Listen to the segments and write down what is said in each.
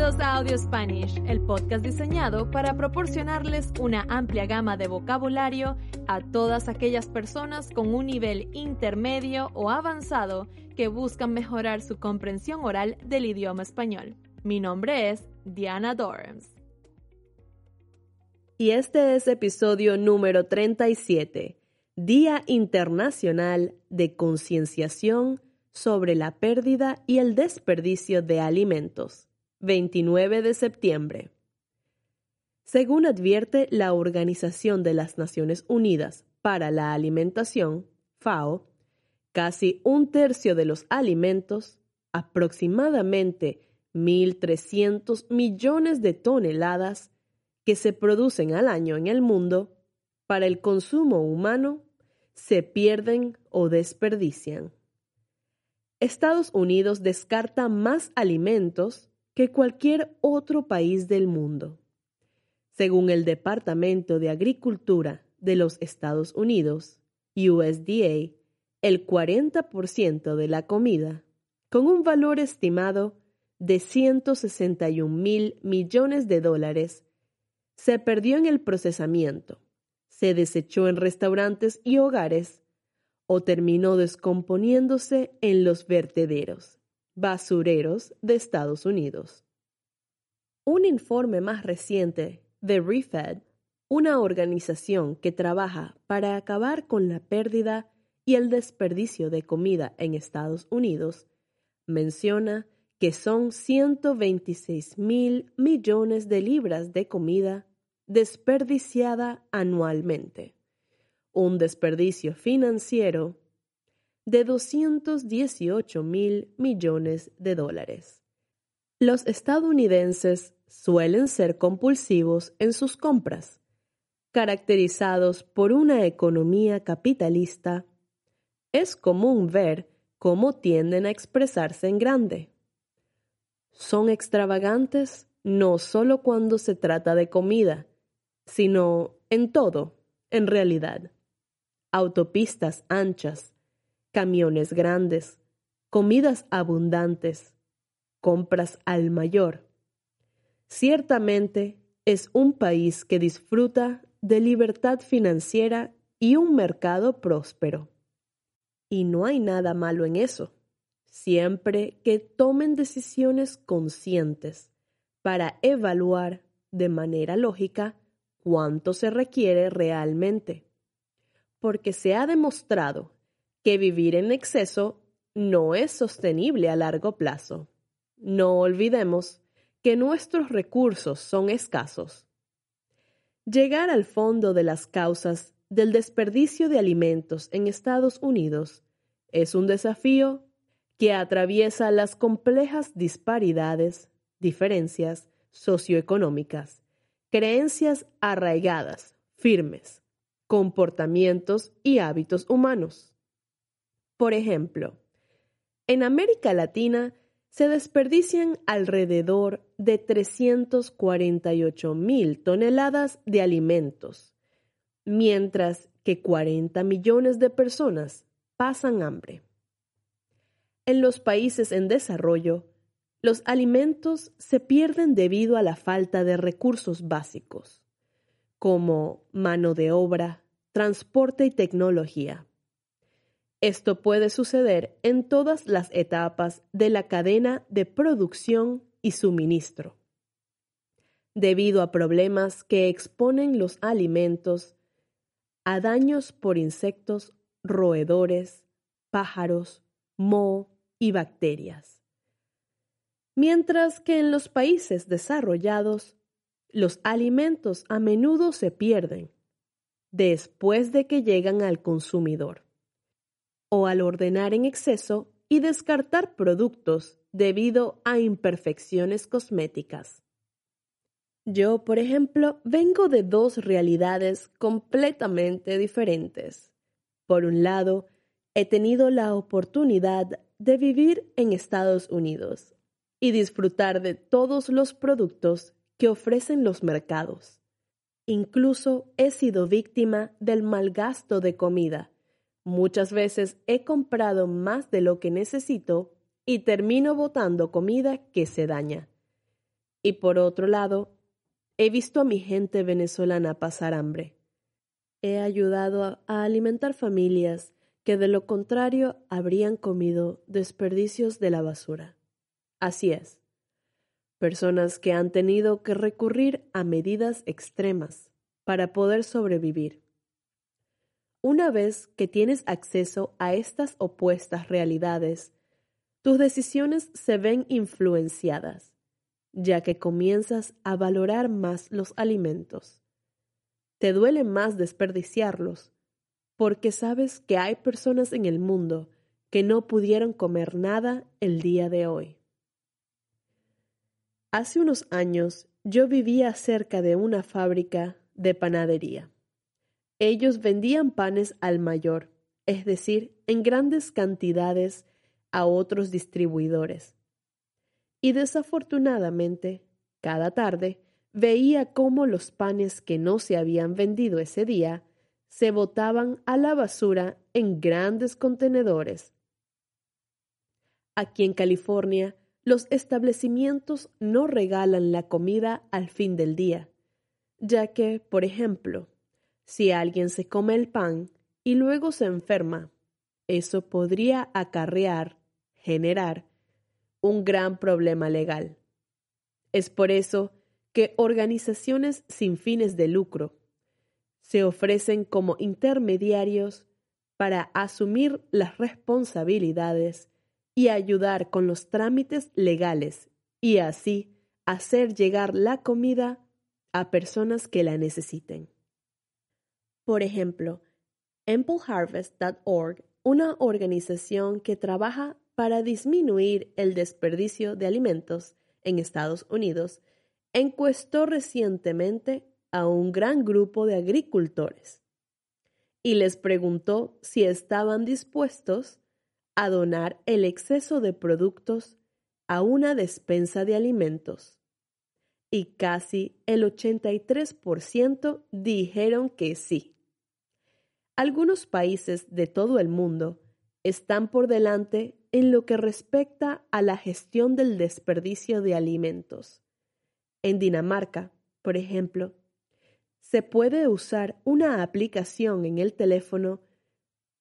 Bienvenidos a Audio Spanish, el podcast diseñado para proporcionarles una amplia gama de vocabulario a todas aquellas personas con un nivel intermedio o avanzado que buscan mejorar su comprensión oral del idioma español. Mi nombre es Diana Dorms. Y este es episodio número 37, Día Internacional de Concienciación sobre la pérdida y el desperdicio de alimentos, 29 de septiembre. Según advierte la Organización de las Naciones Unidas para la Alimentación, FAO, casi un tercio de los alimentos, aproximadamente 1.300 millones de toneladas que se producen al año en el mundo, para el consumo humano, se pierden o desperdician. Estados Unidos descarta más alimentos que cualquier otro país del mundo. Según el Departamento de Agricultura de los Estados Unidos, USDA, el 40% de la comida, con un valor estimado de 161 mil millones de dólares, se perdió en el procesamiento, se desechó en restaurantes y hogares o terminó descomponiéndose en los vertederos, basureros de Estados Unidos. Un informe más reciente de ReFed, una organización que trabaja para acabar con la pérdida y el desperdicio de comida en Estados Unidos, menciona que son 126 mil millones de libras de comida desperdiciada anualmente un desperdicio financiero de 218 mil millones de dólares. Los estadounidenses suelen ser compulsivos en sus compras, caracterizados por una economía capitalista. Es común ver cómo tienden a expresarse en grande. Son extravagantes no solo cuando se trata de comida, sino en todo, en realidad autopistas anchas, camiones grandes, comidas abundantes, compras al mayor. Ciertamente es un país que disfruta de libertad financiera y un mercado próspero. Y no hay nada malo en eso, siempre que tomen decisiones conscientes para evaluar de manera lógica cuánto se requiere realmente porque se ha demostrado que vivir en exceso no es sostenible a largo plazo. No olvidemos que nuestros recursos son escasos. Llegar al fondo de las causas del desperdicio de alimentos en Estados Unidos es un desafío que atraviesa las complejas disparidades, diferencias socioeconómicas, creencias arraigadas, firmes, comportamientos y hábitos humanos. Por ejemplo, en América Latina se desperdician alrededor de 348 mil toneladas de alimentos, mientras que 40 millones de personas pasan hambre. En los países en desarrollo, los alimentos se pierden debido a la falta de recursos básicos como mano de obra, transporte y tecnología. Esto puede suceder en todas las etapas de la cadena de producción y suministro. Debido a problemas que exponen los alimentos a daños por insectos, roedores, pájaros, moho y bacterias. Mientras que en los países desarrollados los alimentos a menudo se pierden después de que llegan al consumidor o al ordenar en exceso y descartar productos debido a imperfecciones cosméticas. Yo, por ejemplo, vengo de dos realidades completamente diferentes. Por un lado, he tenido la oportunidad de vivir en Estados Unidos y disfrutar de todos los productos que ofrecen los mercados. Incluso he sido víctima del mal gasto de comida. Muchas veces he comprado más de lo que necesito y termino botando comida que se daña. Y por otro lado, he visto a mi gente venezolana pasar hambre. He ayudado a, alimentar familias que de lo contrario habrían comido desperdicios de la basura. Así es, personas que han tenido que recurrir a medidas extremas para poder sobrevivir. Una vez que tienes acceso a estas opuestas realidades, tus decisiones se ven influenciadas, ya que comienzas a valorar más los alimentos. Te duele más desperdiciarlos, porque sabes que hay personas en el mundo que no pudieron comer nada el día de hoy. Hace unos años yo vivía cerca de una fábrica de panadería. Ellos vendían panes al mayor, es decir, en grandes cantidades a otros distribuidores. Y desafortunadamente, cada tarde veía cómo los panes que no se habían vendido ese día se botaban a la basura en grandes contenedores. Aquí en California, los establecimientos no regalan la comida al fin del día, ya que, por ejemplo, si alguien se come el pan y luego se enferma, eso podría acarrear generar un gran problema legal. Es por eso que organizaciones sin fines de lucro se ofrecen como intermediarios para asumir las responsabilidades y ayudar con los trámites legales y así hacer llegar la comida a personas que la necesiten. Por ejemplo, AmpleHarvest.org, una organización que trabaja para disminuir el desperdicio de alimentos en Estados Unidos, encuestó recientemente a un gran grupo de agricultores y les preguntó si estaban dispuestos a donar el exceso de productos a una despensa de alimentos. Y casi el 83% dijeron que sí. Algunos países de todo el mundo están por delante en lo que respecta a la gestión del desperdicio de alimentos. En Dinamarca, por ejemplo, se puede usar una aplicación en el teléfono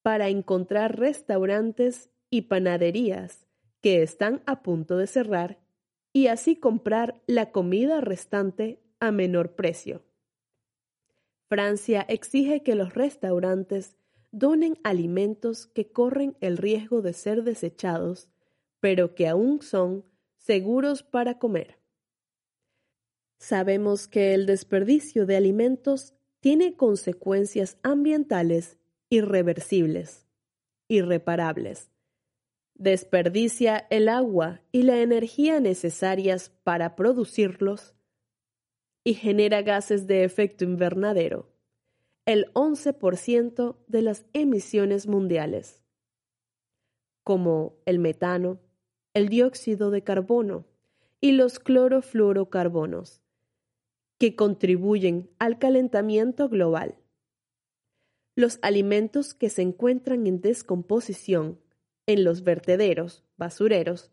para encontrar restaurantes y panaderías que están a punto de cerrar y así comprar la comida restante a menor precio. Francia exige que los restaurantes donen alimentos que corren el riesgo de ser desechados, pero que aún son seguros para comer. Sabemos que el desperdicio de alimentos tiene consecuencias ambientales irreversibles, irreparables. Desperdicia el agua y la energía necesarias para producirlos y genera gases de efecto invernadero el 11% de las emisiones mundiales, como el metano, el dióxido de carbono y los clorofluorocarbonos, que contribuyen al calentamiento global. Los alimentos que se encuentran en descomposición en los vertederos, basureros,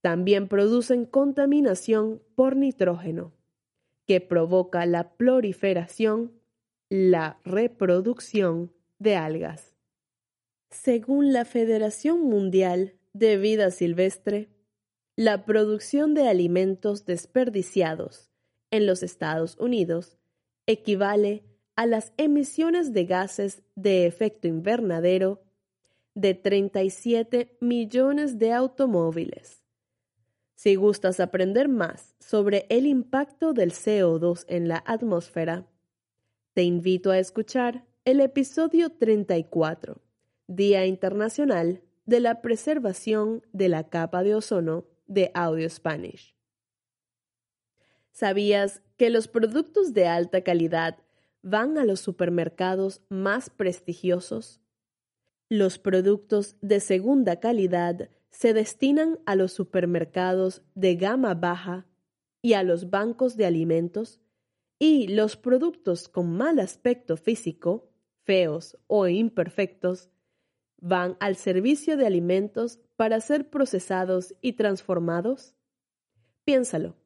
también producen contaminación por nitrógeno, que provoca la proliferación la reproducción de algas. Según la Federación Mundial de Vida Silvestre, la producción de alimentos desperdiciados en los Estados Unidos equivale a las emisiones de gases de efecto invernadero de 37 millones de automóviles. Si gustas aprender más sobre el impacto del CO2 en la atmósfera, te invito a escuchar el episodio 34, Día Internacional de la Preservación de la Capa de Ozono de Audio Spanish. ¿Sabías que los productos de alta calidad van a los supermercados más prestigiosos? Los productos de segunda calidad se destinan a los supermercados de gama baja y a los bancos de alimentos y los productos con mal aspecto físico, feos o imperfectos, van al servicio de alimentos para ser procesados y transformados? Piénsalo.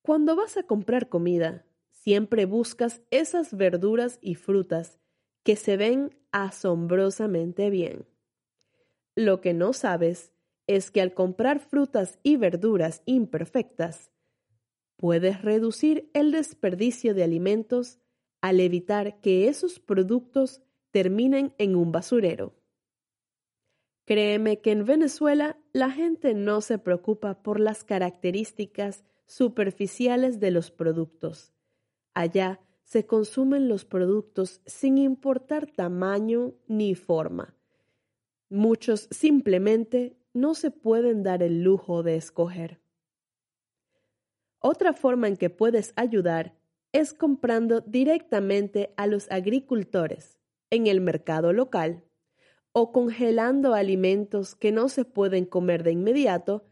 Cuando vas a comprar comida, siempre buscas esas verduras y frutas que se ven asombrosamente bien. Lo que no sabes es que al comprar frutas y verduras imperfectas, puedes reducir el desperdicio de alimentos al evitar que esos productos terminen en un basurero. Créeme que en Venezuela la gente no se preocupa por las características superficiales de los productos. Allá se consumen los productos sin importar tamaño ni forma. Muchos simplemente no se pueden dar el lujo de escoger. Otra forma en que puedes ayudar es comprando directamente a los agricultores en el mercado local o congelando alimentos que no se pueden comer de inmediato,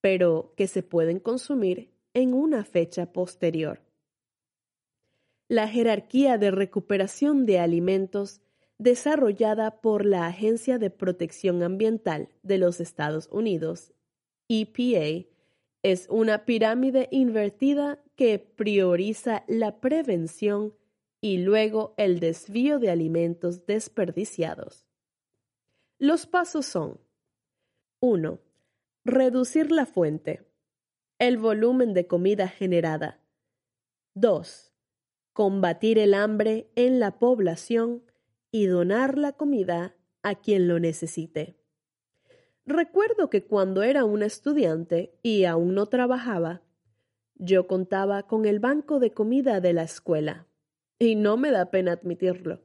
pero que se pueden consumir en una fecha posterior. La jerarquía de recuperación de alimentos desarrollada por la Agencia de Protección Ambiental de los Estados Unidos, EPA, es una pirámide invertida que prioriza la prevención y luego el desvío de alimentos desperdiciados. Los pasos son 1. Reducir la fuente, el volumen de comida generada. 2. Combatir el hambre en la población y donar la comida a quien lo necesite. Recuerdo que cuando era una estudiante y aún no trabajaba, yo contaba con el banco de comida de la escuela. Y no me da pena admitirlo.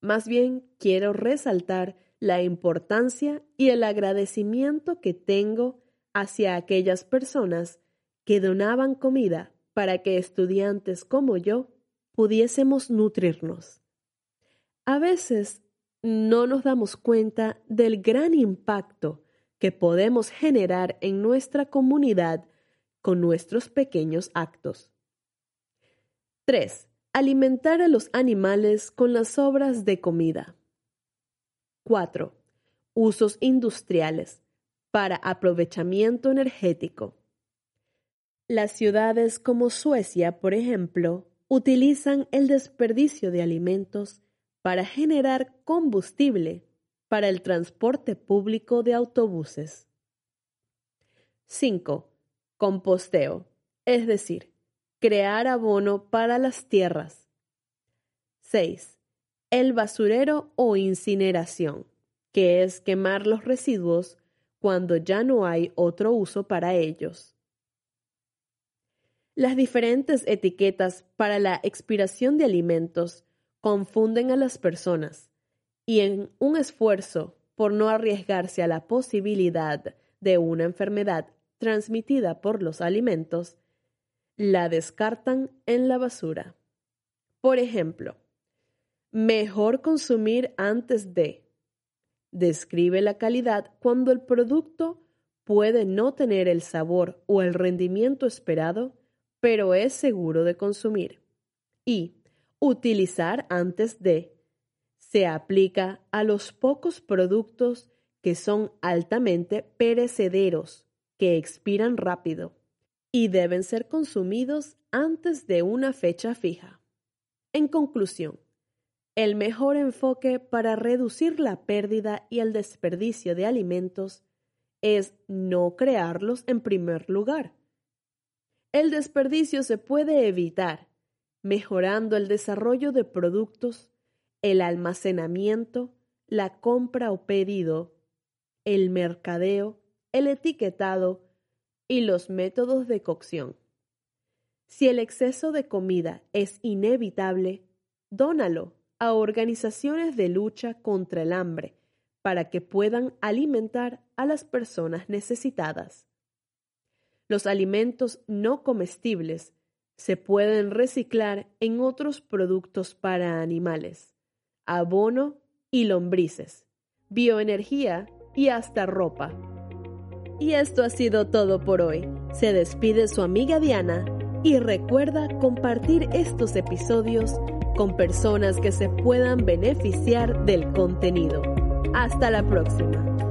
Más bien quiero resaltar la importancia y el agradecimiento que tengo hacia aquellas personas que donaban comida para que estudiantes como yo pudiésemos nutrirnos. A veces no nos damos cuenta del gran impacto que podemos generar en nuestra comunidad con nuestros pequeños actos. 3. Alimentar a los animales con las sobras de comida. 4. Usos industriales para aprovechamiento energético. Las ciudades como Suecia, por ejemplo, utilizan el desperdicio de alimentos para generar combustible para el transporte público de autobuses. 5. Composteo, es decir, crear abono para las tierras. 6 el basurero o incineración, que es quemar los residuos cuando ya no hay otro uso para ellos. Las diferentes etiquetas para la expiración de alimentos confunden a las personas y en un esfuerzo por no arriesgarse a la posibilidad de una enfermedad transmitida por los alimentos, la descartan en la basura. Por ejemplo, Mejor consumir antes de. Describe la calidad cuando el producto puede no tener el sabor o el rendimiento esperado, pero es seguro de consumir. Y utilizar antes de. Se aplica a los pocos productos que son altamente perecederos, que expiran rápido y deben ser consumidos antes de una fecha fija. En conclusión, el mejor enfoque para reducir la pérdida y el desperdicio de alimentos es no crearlos en primer lugar. El desperdicio se puede evitar mejorando el desarrollo de productos, el almacenamiento, la compra o pedido, el mercadeo, el etiquetado y los métodos de cocción. Si el exceso de comida es inevitable, dónalo a organizaciones de lucha contra el hambre para que puedan alimentar a las personas necesitadas. Los alimentos no comestibles se pueden reciclar en otros productos para animales, abono y lombrices, bioenergía y hasta ropa. Y esto ha sido todo por hoy. Se despide su amiga Diana y recuerda compartir estos episodios con personas que se puedan beneficiar del contenido. Hasta la próxima.